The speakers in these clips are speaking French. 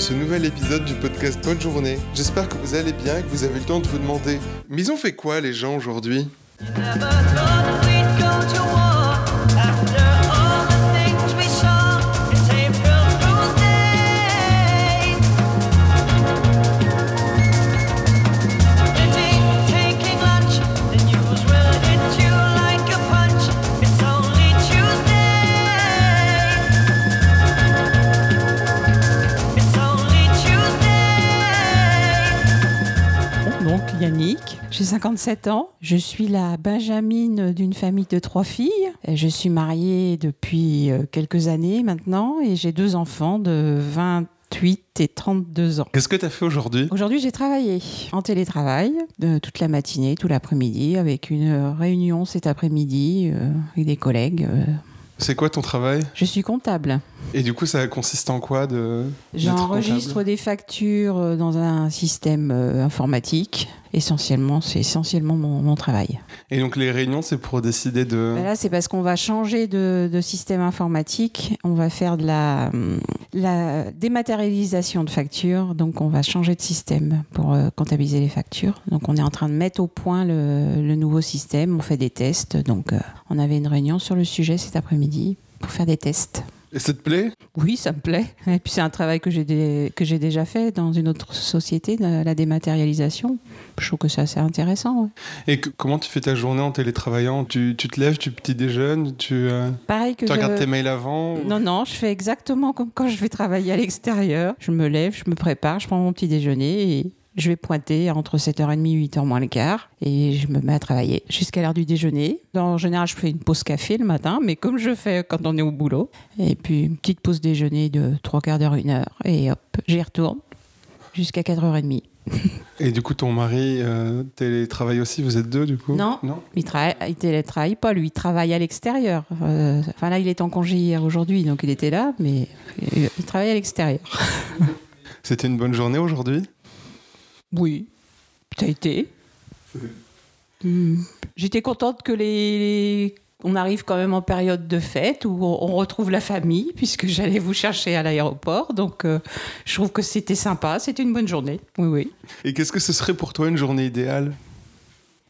ce nouvel épisode du podcast Bonne Journée. J'espère que vous allez bien et que vous avez le temps de vous demander Mais ils ont fait quoi les gens aujourd'hui? J'ai 57 ans, je suis la benjamine d'une famille de trois filles. Je suis mariée depuis euh, quelques années maintenant et j'ai deux enfants de 28 et 32 ans. Qu'est-ce que t'as fait aujourd'hui? Aujourd'hui, j'ai travaillé en télétravail de toute la matinée, tout l'après-midi, avec une réunion cet après-midi euh, avec des collègues. euh. C'est quoi ton travail? Je suis comptable. Et du coup, ça consiste en quoi de J'enregistre des factures euh, dans un système euh, informatique. Essentiellement, c'est essentiellement mon, mon travail. Et donc les réunions, c'est pour décider de... Ben Là, c'est parce qu'on va changer de, de système informatique. On va faire de la, la dématérialisation de factures. Donc, on va changer de système pour euh, comptabiliser les factures. Donc, on est en train de mettre au point le, le nouveau système. On fait des tests. Donc, euh, on avait une réunion sur le sujet cet après-midi pour faire des tests. Et ça te plaît? Oui, ça me plaît. Et puis c'est un travail que j'ai dé- que j'ai déjà fait dans une autre société, la dématérialisation. Je trouve que c'est assez intéressant. ouais. Et que- comment tu fais ta journée en télétravaillant? Tu, tu te lèves, tu petit déjeunes, tu, euh, Pareil que tu je- regardes tes mails avant ou- Non, non, je fais exactement comme quand je vais travailler à l'extérieur. Je me lève, je me prépare, je prends mon petit déjeuner et je vais pointer entre 7h30 et 8h moins le quart et je me mets à travailler jusqu'à l'heure du déjeuner. En général, je fais une pause café le matin, mais comme je fais quand on est au boulot. Et puis une petite pause déjeuner de 3 quarts d'heure, une heure et hop, j'y retourne jusqu'à 4h30. Et du coup, ton mari euh, télétravaille aussi Vous êtes deux du coup? Non. Non? Il travaille, il télétravaille pas, lui, il travaille à l'extérieur. Euh, Enfin là, il est en congé hier aujourd'hui, donc il était là, mais il il travaille à l'extérieur. C'était une bonne journée aujourd'hui? Oui, ça a été. Hmm. J'étais contente que les, les- on arrive quand même en période de fête où on, on retrouve la famille, puisque j'allais vous chercher à l'aéroport. Donc, euh, je trouve que c'était sympa, c'était une bonne journée. Oui, oui. Et qu'est-ce que ce serait pour toi une journée idéale?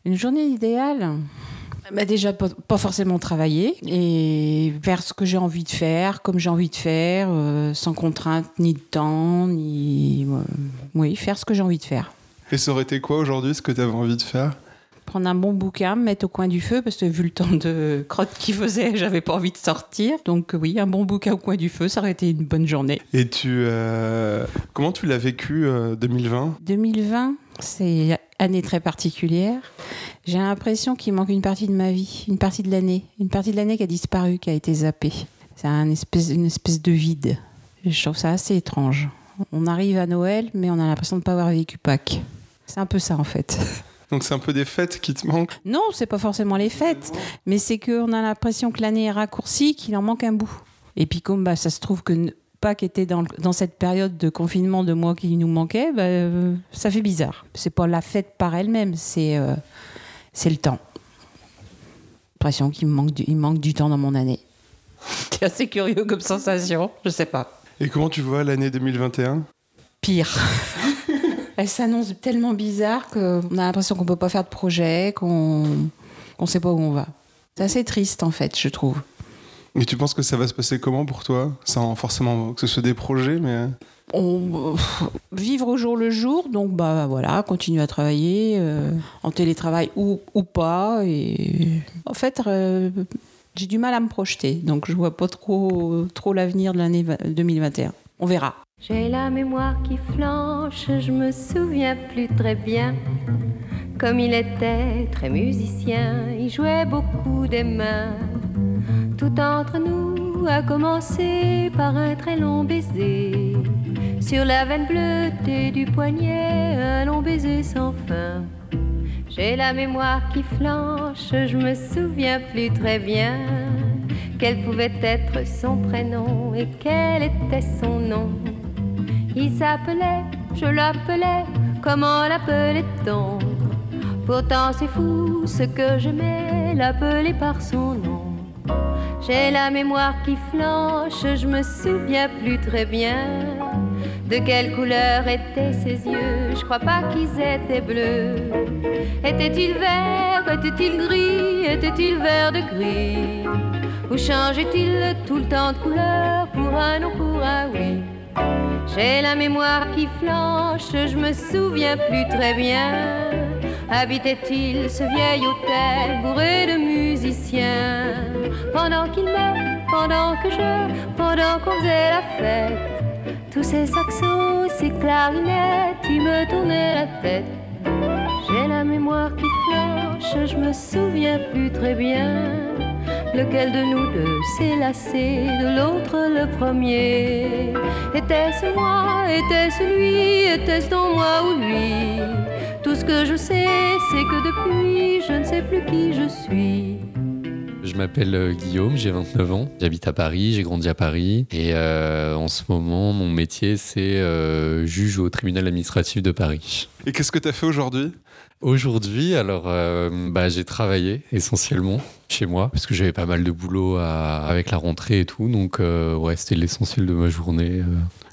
Une journée idéale? Bah Déjà, pas, pas forcément travailler et faire ce que j'ai envie de faire, comme j'ai envie de faire, euh, sans contrainte ni de temps, ni. euh, oui, faire ce que j'ai envie de faire. Et ça aurait été quoi aujourd'hui ce que tu avais envie de faire? Prendre un bon bouquin, me mettre au coin du feu, parce que vu le temps de crotte qu'il faisait, j'avais pas envie de sortir. Donc oui, un bon bouquin au coin du feu, ça aurait été une bonne journée. Et tu. euh, Comment tu l'as vécu euh, 2020 2020, c'est année très particulière. J'ai l'impression qu'il manque une partie de ma vie, une partie de l'année, une partie de l'année qui a disparu, qui a été zappée. C'est un espèce, une espèce de vide. Je trouve ça assez étrange. On arrive à Noël, mais on a l'impression de ne pas avoir vécu Pâques. C'est un peu ça en fait. Donc c'est un peu des fêtes qui te manquent? Non, c'est pas forcément les fêtes, mais c'est qu'on a l'impression que l'année est raccourcie, qu'il en manque un bout. Et puis comme bah, ça se trouve que n- Pâques était dans, cette période de confinement de mois qui nous manquait, bah, euh, ça fait bizarre. C'est pas la fête par elle-même, c'est euh, le temps. L'impression qu'il me manque du, il manque du temps dans mon année. C'est assez curieux comme sensation, je sais pas. Et comment tu vois l'année 2021 Pire. Elle s'annonce tellement bizarre qu'on a l'impression qu'on peut pas faire de projet, qu'on qu'on sait pas où on va. C'est assez triste en fait, je trouve. Et tu penses que ça va se passer comment pour toi? Sans forcément que ce soit des projets, mais. On, pff, vivre au jour le jour, donc bah voilà, continuer à travailler euh, en télétravail ou, ou pas. Et en fait, euh, j'ai du mal à me projeter, donc je vois pas trop trop l'avenir de l'année va- 2021. On verra. J'ai la mémoire qui flanche, je me souviens plus très bien. Comme il était très musicien, il jouait beaucoup des mains. Tout entre nous a commencé par un très long baiser. Sur la veine bleutée du poignet, un long baiser sans fin. J'ai la mémoire qui flanche, je me souviens plus très bien. Quel pouvait être son prénom et quel était son nom. Il s'appelait, je l'appelais, comment l'appelait-on? Pourtant c'est fou ce que j'aimais, l'appeler par son nom. J'ai la mémoire qui flanche, je me souviens plus très bien. De quelle couleur étaient ses yeux Je crois pas qu'ils étaient bleus. Était-il vert Était-il gris Était-il vert de gris? Ou changeait-il tout le temps de couleur pour un non pour un? Oui J'ai la mémoire qui flanche, je me souviens plus très bien. Habitait-il ce vieil hôtel bourré de musiciens? Pendant qu'il me, pendant que je, pendant qu'on faisait la fête tous ces saxos, ces clarinettes, ils me tournaient la tête. J'ai la mémoire qui flanche, je me souviens plus très bien. Lequel de nous deux s'est lassé de l'autre le premier Était-ce moi Était-ce lui Était-ce dans moi ou lui? Tout ce que je sais, c'est que depuis, je ne sais plus qui je suis. Je m'appelle euh, Guillaume, j'ai 29 ans, j'habite à Paris, j'ai grandi à Paris et euh, en ce moment mon métier c'est euh, juge au tribunal administratif de Paris. Et qu'est-ce que tu as fait aujourd'hui? Aujourd'hui, alors bah, j'ai travaillé essentiellement chez moi parce que j'avais pas mal de boulot avec la rentrée et tout, donc ouais c'était l'essentiel de ma journée.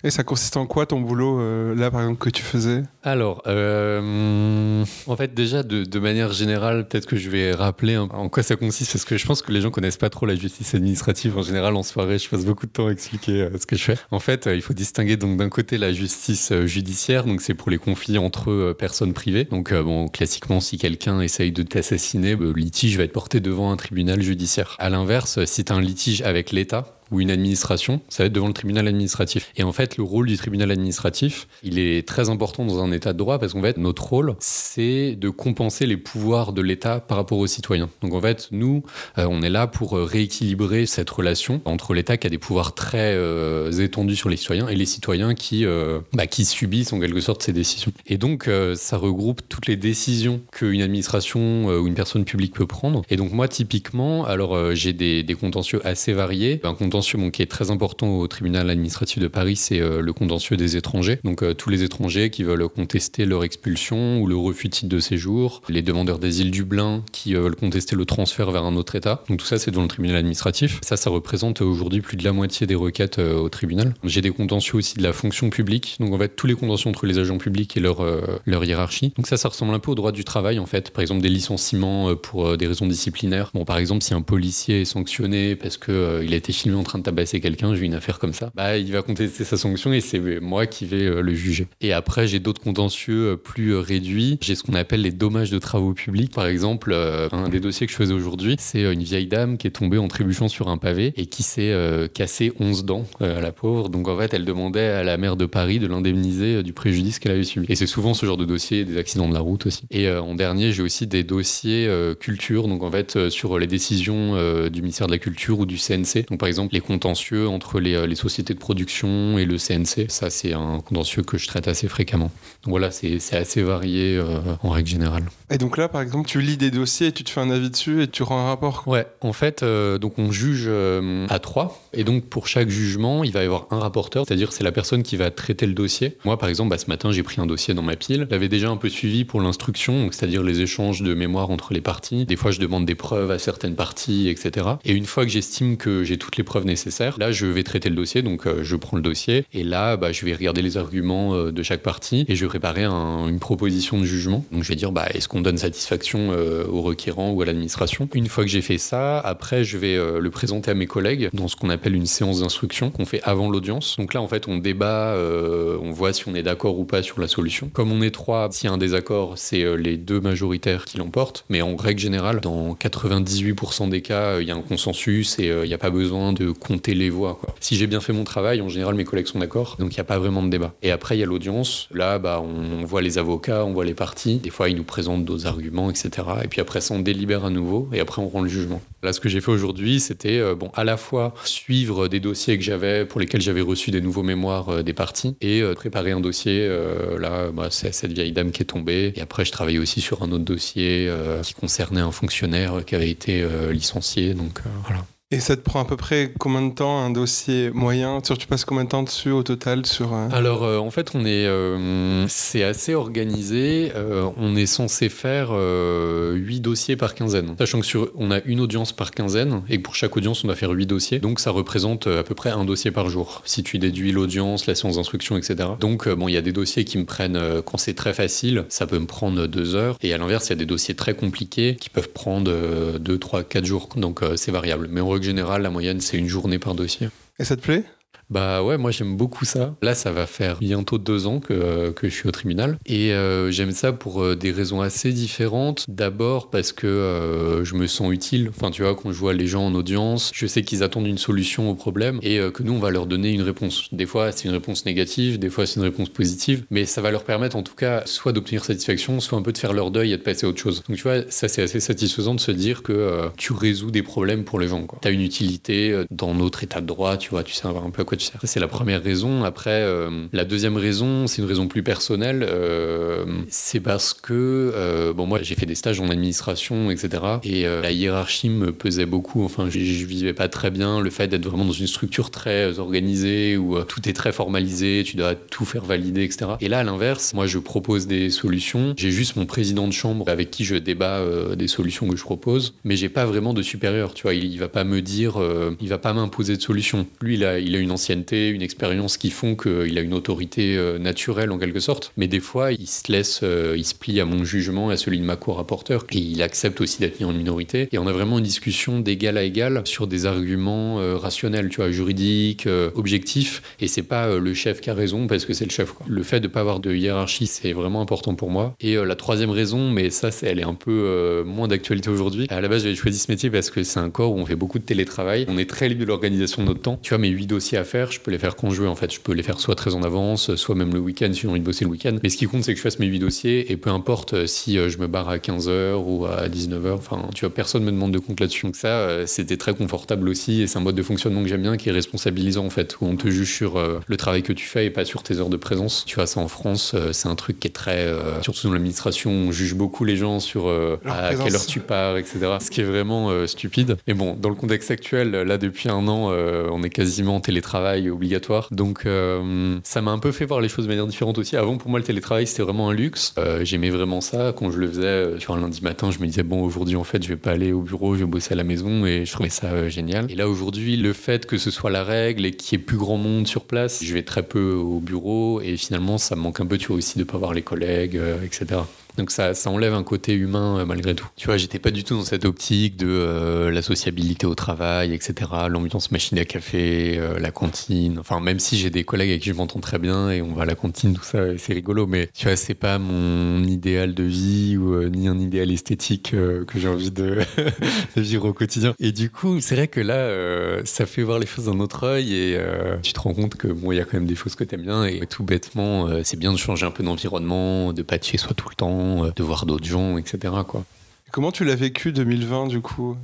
Et ça consiste en quoi ton boulot, euh, là par exemple, que tu faisais? Alors, euh, en fait, déjà, de, manière générale, peut-être que je vais rappeler en quoi ça consiste, parce que je pense que les gens connaissent pas trop la justice administrative. En général, en soirée, je passe beaucoup de temps à expliquer euh, ce que je fais. En fait, il faut distinguer donc d'un côté la justice judiciaire, donc c'est pour les conflits entre personnes privées. Donc, bon, classiquement, si quelqu'un essaye de t'assassiner, le litige va être porté devant un tribunal judiciaire. À l'inverse, si tu un litige avec l'État, ou une administration, ça va être devant le tribunal administratif. Et en fait, le rôle du tribunal administratif, il est très important dans un état de droit parce qu'en fait, notre rôle, c'est de compenser les pouvoirs de l'État par rapport aux citoyens. Donc en fait, nous, euh, on est là pour euh, rééquilibrer cette relation entre l'État qui a des pouvoirs très euh, étendus sur les citoyens et les citoyens qui, bah, qui subissent en quelque sorte ces décisions. Et donc, ça regroupe toutes les décisions qu'une administration ou une personne publique peut prendre. Et donc moi, typiquement, alors j'ai des, des, contentieux assez variés. Un contentieux qui est très important au tribunal administratif de Paris, c'est euh, le contentieux des étrangers. Donc euh, tous les étrangers qui veulent contester leur expulsion ou le refus de titre de séjour, les demandeurs d'asile Dublin qui euh, veulent contester le transfert vers un autre État. Donc tout ça, c'est devant le tribunal administratif. Ça, ça représente aujourd'hui plus de la moitié des requêtes au tribunal. J'ai des contentieux aussi de la fonction publique. Donc en fait, tous les contentieux entre les agents publics et leur, leur hiérarchie. Donc ça, ça ressemble un peu au droit du travail en fait. Par exemple, des licenciements pour des raisons disciplinaires. Bon, par exemple, si un policier est sanctionné parce qu'il il a été filmé en train de tabasser quelqu'un, j'ai une affaire comme ça, bah, il va contester sa sanction et c'est moi qui vais euh, le juger. Et après, j'ai d'autres contentieux euh, plus euh, réduits. J'ai ce qu'on appelle les dommages de travaux publics. Par exemple, un des dossiers que je faisais aujourd'hui, c'est une vieille dame qui est tombée en trébuchant sur un pavé et qui s'est cassé 11 dents, à la pauvre. Donc en fait, elle demandait à la maire de Paris de l'indemniser du préjudice qu'elle avait subi. Et c'est souvent ce genre de dossier, des accidents de la route aussi. Et en dernier, j'ai aussi des dossiers culture, donc en fait, sur les décisions du ministère de la Culture ou du CNC. Donc par exemple, les contentieux entre euh, les, sociétés de production et le CNC. Ça, c'est un contentieux que je traite assez fréquemment. Donc voilà, c'est assez varié euh, en règle générale. Et donc là, par exemple, tu lis des dossiers, et tu te fais un avis dessus et tu rends un rapport Ouais, en fait, euh, donc on juge à trois. Et donc pour chaque jugement, il va y avoir un rapporteur, c'est-à-dire c'est la personne qui va traiter le dossier. Moi, par exemple, bah, ce matin, j'ai pris un dossier dans ma pile. J'avais déjà un peu suivi pour l'instruction, c'est-à-dire les échanges de mémoire entre les parties. Des fois, je demande des preuves à certaines parties, etc. Et une fois que j'estime que j'ai toutes les preuves nécessaires, là, je vais traiter le dossier, donc euh, je prends le dossier et là, bah, je vais regarder les arguments euh, de chaque partie et je vais préparer une proposition de jugement. Donc je vais dire, bah, est-ce qu'on donne satisfaction euh, au requérant ou à l'administration? Une fois que j'ai fait ça, après, je vais le présenter à mes collègues dans ce qu'on appelle une séance d'instruction qu'on fait avant l'audience. Donc là, en fait, on débat, on voit si on est d'accord ou pas sur la solution. Comme on est trois, s'il y a un désaccord, c'est les deux majoritaires qui l'emportent. Mais en règle générale, dans 98% des cas, il y a un consensus et il n'y a pas besoin de compter les voix. Si j'ai bien fait mon travail, en général, mes collègues sont d'accord, donc il n'y a pas vraiment de débat. Et après, il y a l'audience. Là, bah, on, voit les avocats, on voit les parties. Des fois, ils nous présentent d'autres arguments, etc. Et puis après ça, on délibère à nouveau et après, on rend le jugement. Là, ce que j'ai fait aujourd'hui, c'était euh, bon, à la fois suivre des dossiers que j'avais, pour lesquels j'avais reçu des nouveaux mémoires euh, des parties, et euh, préparer un dossier. là, bah, c'est cette vieille dame qui est tombée. Et après, je travaillais aussi sur un autre dossier qui concernait un fonctionnaire qui avait été licencié. Donc voilà. Et ça te prend à peu près combien de temps un dossier moyen? Tu passes combien de temps dessus au total sur euh, Alors euh, en fait on est euh, c'est assez organisé. on est censé faire 8 dossiers par quinzaine. Sachant que sur on a une audience par quinzaine et que pour chaque audience on doit faire 8 dossiers. Donc ça représente à peu près un dossier par jour. Si tu déduis l'audience, la séance d'instruction, etc. Donc bon il y a des dossiers qui me prennent quand c'est très facile, ça peut me prendre 2 heures. Et à l'inverse il y a des dossiers très compliqués qui peuvent prendre 2, 3, 4 jours. Donc c'est variable. Mais en général, la moyenne, c'est une journée par dossier. Et ça te plaît? Bah ouais, moi j'aime beaucoup ça. Là, ça va faire bientôt deux ans que, euh, je suis au tribunal. Et euh, j'aime ça pour euh, des raisons assez différentes. D'abord parce que je me sens utile. Enfin, tu vois, quand je vois les gens en audience, je sais qu'ils attendent une solution au problème et que nous, on va leur donner une réponse. Des fois, c'est une réponse négative, des fois, c'est une réponse positive. Mais ça va leur permettre, en tout cas, soit d'obtenir satisfaction, soit un peu de faire leur deuil et de passer à autre chose. Donc, tu vois, ça, c'est assez satisfaisant de se dire que tu résous des problèmes pour les gens. Tu as une utilité dans notre état de droit, tu vois, tu sais un peu à quoi c'est la première raison. Après, euh, la deuxième raison, c'est une raison plus personnelle. Euh, c'est parce que, euh, bon, moi, j'ai fait des stages en administration, etc. Et la hiérarchie me pesait beaucoup. Enfin, je, je, vivais pas très bien le fait d'être vraiment dans une structure très organisée où tout est très formalisé, tu dois tout faire valider, etc. Et là, à l'inverse, moi, je propose des solutions. J'ai juste mon président de chambre avec qui je débat des solutions que je propose, mais j'ai pas vraiment de supérieur. Tu vois, il, il va pas me dire, il va pas m'imposer de solution. Lui, il a, il a une ancienne une expérience qui font qu'il a une autorité euh, naturelle en quelque sorte. Mais des fois, il se laisse, euh, il se plie à mon jugement, à celui de ma co-rapporteur, et il accepte aussi d'être mis en minorité. Et on a vraiment une discussion d'égal à égal sur des arguments euh, rationnels, tu vois, juridiques, objectifs. Et c'est pas le chef qui a raison parce que c'est le chef. Le fait de pas avoir de hiérarchie, c'est vraiment important pour moi. Et la troisième raison, mais ça, c'est, elle est un peu moins d'actualité aujourd'hui. À la base, j'avais choisi ce métier parce que c'est un corps où on fait beaucoup de télétravail. On est très libre de l'organisation de notre temps. Tu vois, mes huit dossiers à faire, je peux les faire conjouer en fait. Je peux les faire soit très en avance, soit même le week-end si j'ai envie de bosser le week-end. Mais ce qui compte, c'est que je fasse mes huit dossiers et peu importe euh, si euh, je me barre à 15h ou à 19h, enfin, tu vois, personne me demande de compte là-dessus. Donc ça, euh, c'était très confortable aussi et c'est un mode de fonctionnement que j'aime bien qui est responsabilisant en fait, où on te juge sur le travail que tu fais et pas sur tes heures de présence. Tu vois, ça en France, c'est un truc qui est très, surtout dans l'administration, on juge beaucoup les gens sur à quelle heure tu pars, etc. Ce qui est vraiment stupide. Mais bon, dans le contexte actuel, là depuis un an, on est quasiment en télétravail obligatoire. Donc euh, ça m'a un peu fait voir les choses de manière différente aussi. Avant, pour moi, le télétravail, c'était vraiment un luxe. Euh, j'aimais vraiment ça. Quand je le faisais, euh, sur un lundi matin, je me disais, bon, aujourd'hui, en fait, je vais pas aller au bureau, je vais bosser à la maison et je trouvais ça génial. Et là, aujourd'hui, le fait que ce soit la règle et qu'il y ait plus grand monde sur place, je vais très peu au bureau et finalement, ça me manque un peu, tu vois, aussi de pas voir les collègues, etc. Donc ça, ça enlève un côté humain euh, malgré tout. Tu vois, j'étais pas du tout dans cette optique de euh, la sociabilité au travail, etc. L'ambiance machine à café, euh, la cantine. Enfin, même si j'ai des collègues avec qui je m'entends très bien et on va à la cantine, tout ça, c'est rigolo. Mais tu vois, c'est pas mon idéal de vie ou ni un idéal esthétique que j'ai envie de, vivre au quotidien. Et du coup, c'est vrai que là, ça fait voir les choses d'un autre œil et tu te rends compte que bon, il y a quand même des choses que t'aimes bien et tout bêtement, c'est bien de changer un peu d'environnement, de pas être chez soi tout le temps euh, de voir d'autres gens, etc. Comment tu l'as vécu 2020 du coup?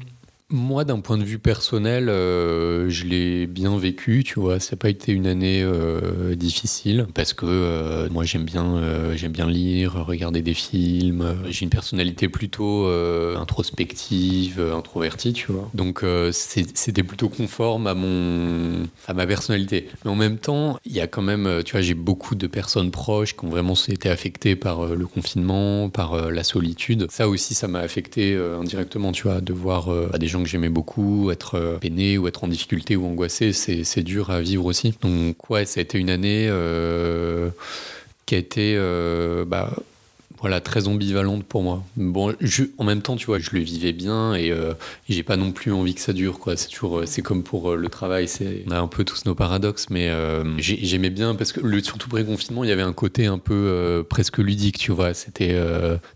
Moi, d'un point de vue personnel, euh, je l'ai bien vécu, tu vois. Ça n'a pas été une année euh, difficile parce que euh, moi, j'aime bien, j'aime bien lire, regarder des films. J'ai une personnalité plutôt introspective, introvertie, tu vois. Donc, c'était plutôt conforme à mon, à ma personnalité. Mais en même temps, il y a quand même, tu vois, j'ai beaucoup de personnes proches qui ont vraiment été affectées par le confinement, par la solitude. Ça aussi, ça m'a affecté indirectement, tu vois, de voir des gens que j'aimais beaucoup, être euh, peiné ou être en difficulté ou angoissé, c'est dur à vivre aussi. Donc ouais, ça a été une année euh, qui a été euh, bah, voilà, très ambivalente pour moi. Bon, en même temps, tu vois, je le vivais bien et euh, j'ai pas non plus envie que ça dure. C'est toujours, euh, c'est comme pour euh, le travail, c'est, on a un peu tous nos paradoxes, mais j'aimais bien parce que le surtout pré-confinement, il y avait un côté un peu presque ludique, tu vois. C'était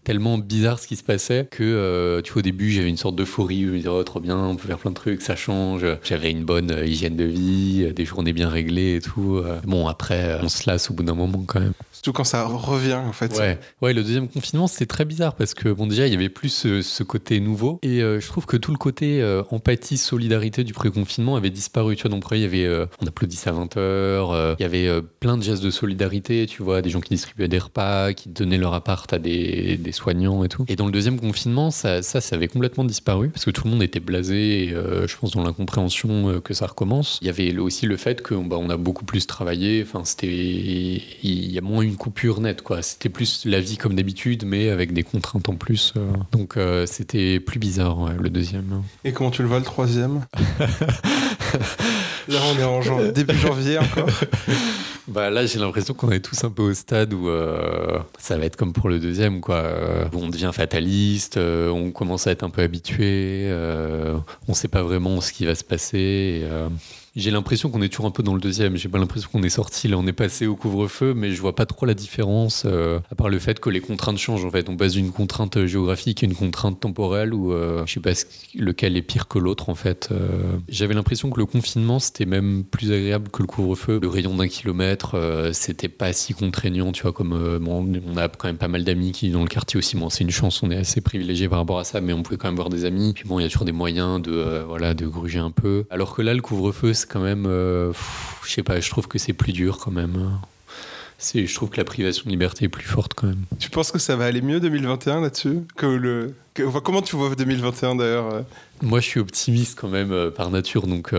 tellement bizarre ce qui se passait que, tu vois, au début, j'avais une sorte d'euphorie, je me disais, oh, trop bien, on peut faire plein de trucs, ça change. J'avais une bonne hygiène de vie, des journées bien réglées et tout. Bon, après, on se lasse au bout d'un moment quand même Quand ça revient, en fait. Ouais, ouais le deuxième confinement, c'était très bizarre parce que, bon, déjà, il y avait plus ce, côté nouveau. Et euh, je trouve que tout le côté euh, empathie, solidarité du pré-confinement avait disparu. Tu vois, donc, il y avait, euh, on applaudissait à 20h, il y avait plein de gestes de solidarité, tu vois, des gens qui distribuaient des repas, qui donnaient leur appart à des, soignants et tout. Et dans le deuxième confinement, ça, ça, ça avait complètement disparu parce que tout le monde était blasé, et, je pense, dans l'incompréhension que ça recommence. Il y avait aussi le fait qu'on bah, a beaucoup plus travaillé, enfin, c'était. Il y a moins une coupure nette, quoi. C'était plus la vie comme d'habitude, mais avec des contraintes en plus. Euh. Donc euh, c'était plus bizarre, le deuxième. Et comment tu le vois, le troisième? Là, on est en début janvier encore. Bah là, j'ai l'impression qu'on est tous un peu au stade où euh, ça va être comme pour le deuxième, quoi. on devient fataliste, on commence à être un peu habitué, on ne sait pas vraiment ce qui va se passer. Et, j'ai l'impression qu'on est toujours un peu dans le deuxième. J'ai pas l'impression qu'on est sorti, là on est passé au couvre-feu, mais je vois pas trop la différence, euh, à part le fait que les contraintes changent en fait. On passe d'une contrainte géographique à une contrainte temporelle ou euh, je sais pas lequel est pire que l'autre en fait. Euh. J'avais l'impression que le confinement c'était même plus agréable que le couvre-feu. Le rayon d'un kilomètre, c'était pas si contraignant, tu vois, comme on a quand même pas mal d'amis qui dans le quartier aussi. Bon, c'est une chance, on est assez privilégié par rapport à ça, mais on pouvait quand même voir des amis. Puis bon, il y a toujours des moyens de, voilà, de gruger un peu. Alors que là, le couvre-feu, quand même, euh, je sais pas, je trouve que c'est plus dur quand même. C'est, je trouve que la privation de liberté est plus forte quand même. Tu penses que ça va aller mieux 2021 là-dessus que le... comment tu vois 2021 d'ailleurs euh? Moi, je suis optimiste quand même euh, par nature, donc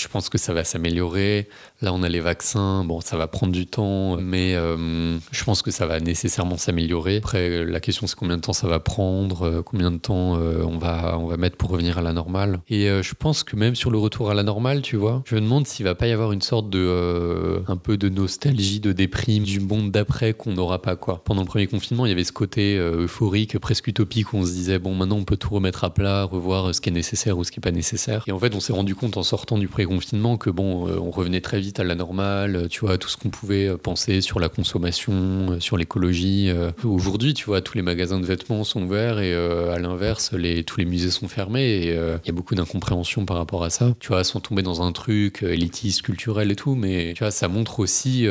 je pense que ça va s'améliorer. Là, on a les vaccins. Bon, ça va prendre du temps, mais euh, je pense que ça va nécessairement s'améliorer. Après, la question, c'est combien de temps ça va prendre, euh, combien de temps euh, on, va, on va mettre pour revenir à la normale. Et je pense que même sur le retour à la normale, tu vois, je me demande s'il va pas y avoir une sorte de. un peu de nostalgie, de déprime du monde d'après qu'on n'aura pas, quoi. Pendant le premier confinement, il y avait ce côté euphorique, presque utopique, où on se disait, bon, maintenant, on peut tout remettre à plat, revoir ce qui est nécessaire ou ce qui n'est pas nécessaire. Et en fait, on s'est rendu compte en sortant du pré-confinement que, bon, on revenait très vite à la normale, tu vois, tout ce qu'on pouvait euh, penser sur la consommation, euh, sur l'écologie. Euh. Aujourd'hui, tu vois, tous les magasins de vêtements sont ouverts et à l'inverse, les, tous les musées sont fermés et il y a beaucoup d'incompréhension par rapport à ça. Tu vois, sans tomber dans un truc élitiste, culturel et tout, mais tu vois, ça montre aussi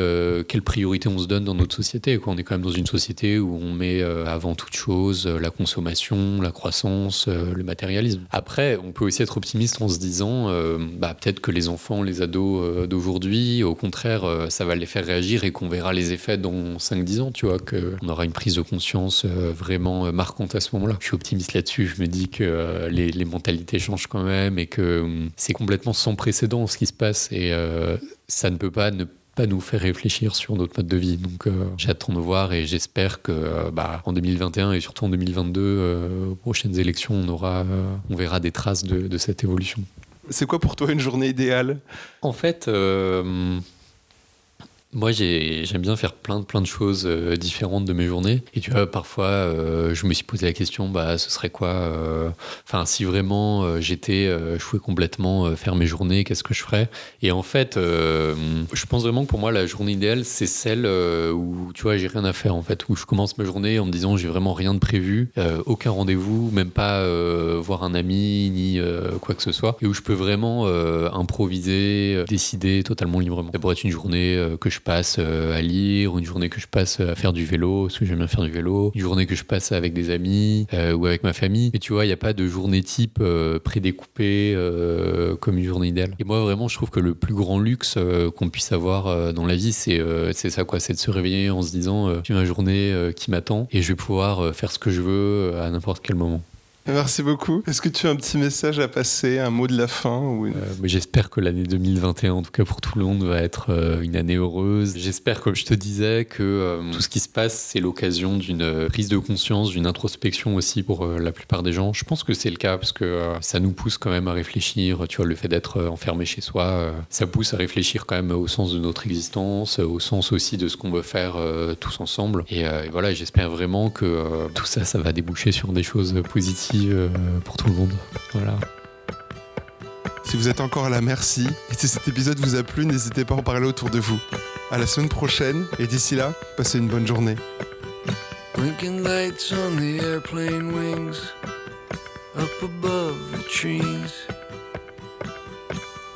quelle priorité on se donne dans notre société. Quoi. On est quand même dans une société où on met avant toute chose la consommation, la croissance, le matérialisme. Après, on peut aussi être optimiste en se disant, bah, peut-être que les enfants, les ados d'aujourd'hui, au contraire, euh, ça va les faire réagir et qu'on verra les effets dans 5-10 ans, tu vois, qu'on aura une prise de conscience euh, vraiment euh, marquante à ce moment-là. Je suis optimiste là-dessus, je me dis que les, mentalités changent quand même et que hum, c'est complètement sans précédent ce qui se passe et ça ne peut pas ne pas nous faire réfléchir sur notre mode de vie. Donc j'attends de voir et j'espère que bah, en 2021 et surtout en 2022, aux prochaines élections, on, aura, on verra des traces de cette évolution. C'est quoi pour toi une journée idéale? En fait, euh, moi, j'aime bien faire plein de, plein de choses euh, différentes de mes journées. Et tu vois, parfois, euh, je me suis posé la question, bah, ce serait quoi euh, Enfin, si vraiment j'étais, je pouvais complètement faire mes journées, qu'est-ce que je ferais? Et en fait, je pense vraiment que pour moi, la journée idéale, c'est celle où, tu vois, j'ai rien à faire, en fait, où je commence ma journée en me disant, j'ai vraiment rien de prévu, aucun rendez-vous, même pas voir un ami, ni quoi que ce soit, et où je peux vraiment improviser, décider totalement librement. Ça pourrait être une journée que je passe euh, à lire, une journée que je passe à faire du vélo, parce que j'aime bien faire du vélo, une journée que je passe avec des amis euh, ou avec ma famille. Et tu vois, il n'y a pas de journée type euh, prédécoupée comme une journée idéale. Et moi, vraiment, je trouve que le plus grand luxe qu'on puisse avoir dans la vie, c'est c'est ça, quoi. C'est de se réveiller en se disant, j'ai une journée qui m'attend et je vais pouvoir faire ce que je veux à n'importe quel moment. Merci beaucoup. Est-ce que tu as un petit message à passer, un mot de la fin ou euh, J'espère que l'année 2021, en tout cas pour tout le monde, va être euh, une année heureuse. J'espère, comme je te disais, que euh, tout ce qui se passe, c'est l'occasion d'une prise de conscience, d'une introspection aussi pour la plupart des gens. Je pense que c'est le cas parce que ça nous pousse quand même à réfléchir. Tu vois, le fait d'être enfermé chez soi, ça pousse à réfléchir quand même au sens de notre existence, au sens aussi de ce qu'on veut faire tous ensemble. Et, et voilà, j'espère vraiment que tout ça, ça va déboucher sur des choses positives euh, pour tout le monde. Voilà. Si vous êtes encore là, merci. Et si cet épisode vous a plu, n'hésitez pas à en parler autour de vous. À la semaine prochaine, et d'ici là, passez une bonne journée. Blinking lights on the airplane wings, up above the trees.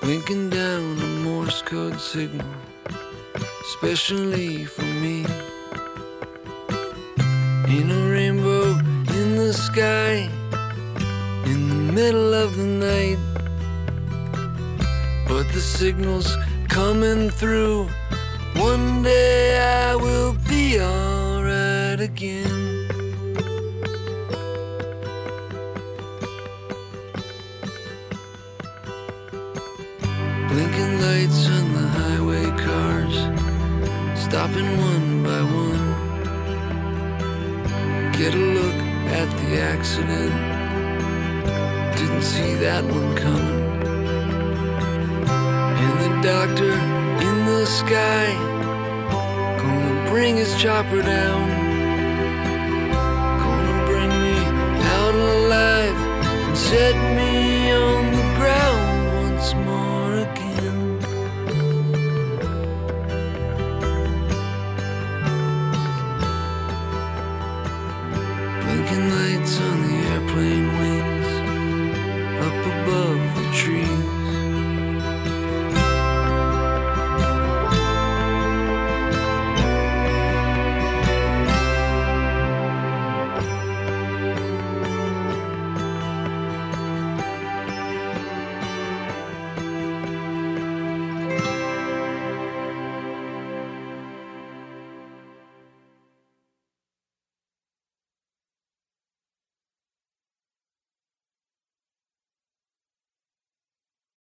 Winking down a Morse code signal, especially for me. Ain't no rainbow in the sky in middle of the night. But the signal's coming through. One day I will be alright again. Blinking lights on the highway cars, stopping one by one. Get a look at the accident. See that one coming. And the doctor in the sky, gonna bring his chopper down. Gonna bring me out alive and set me on the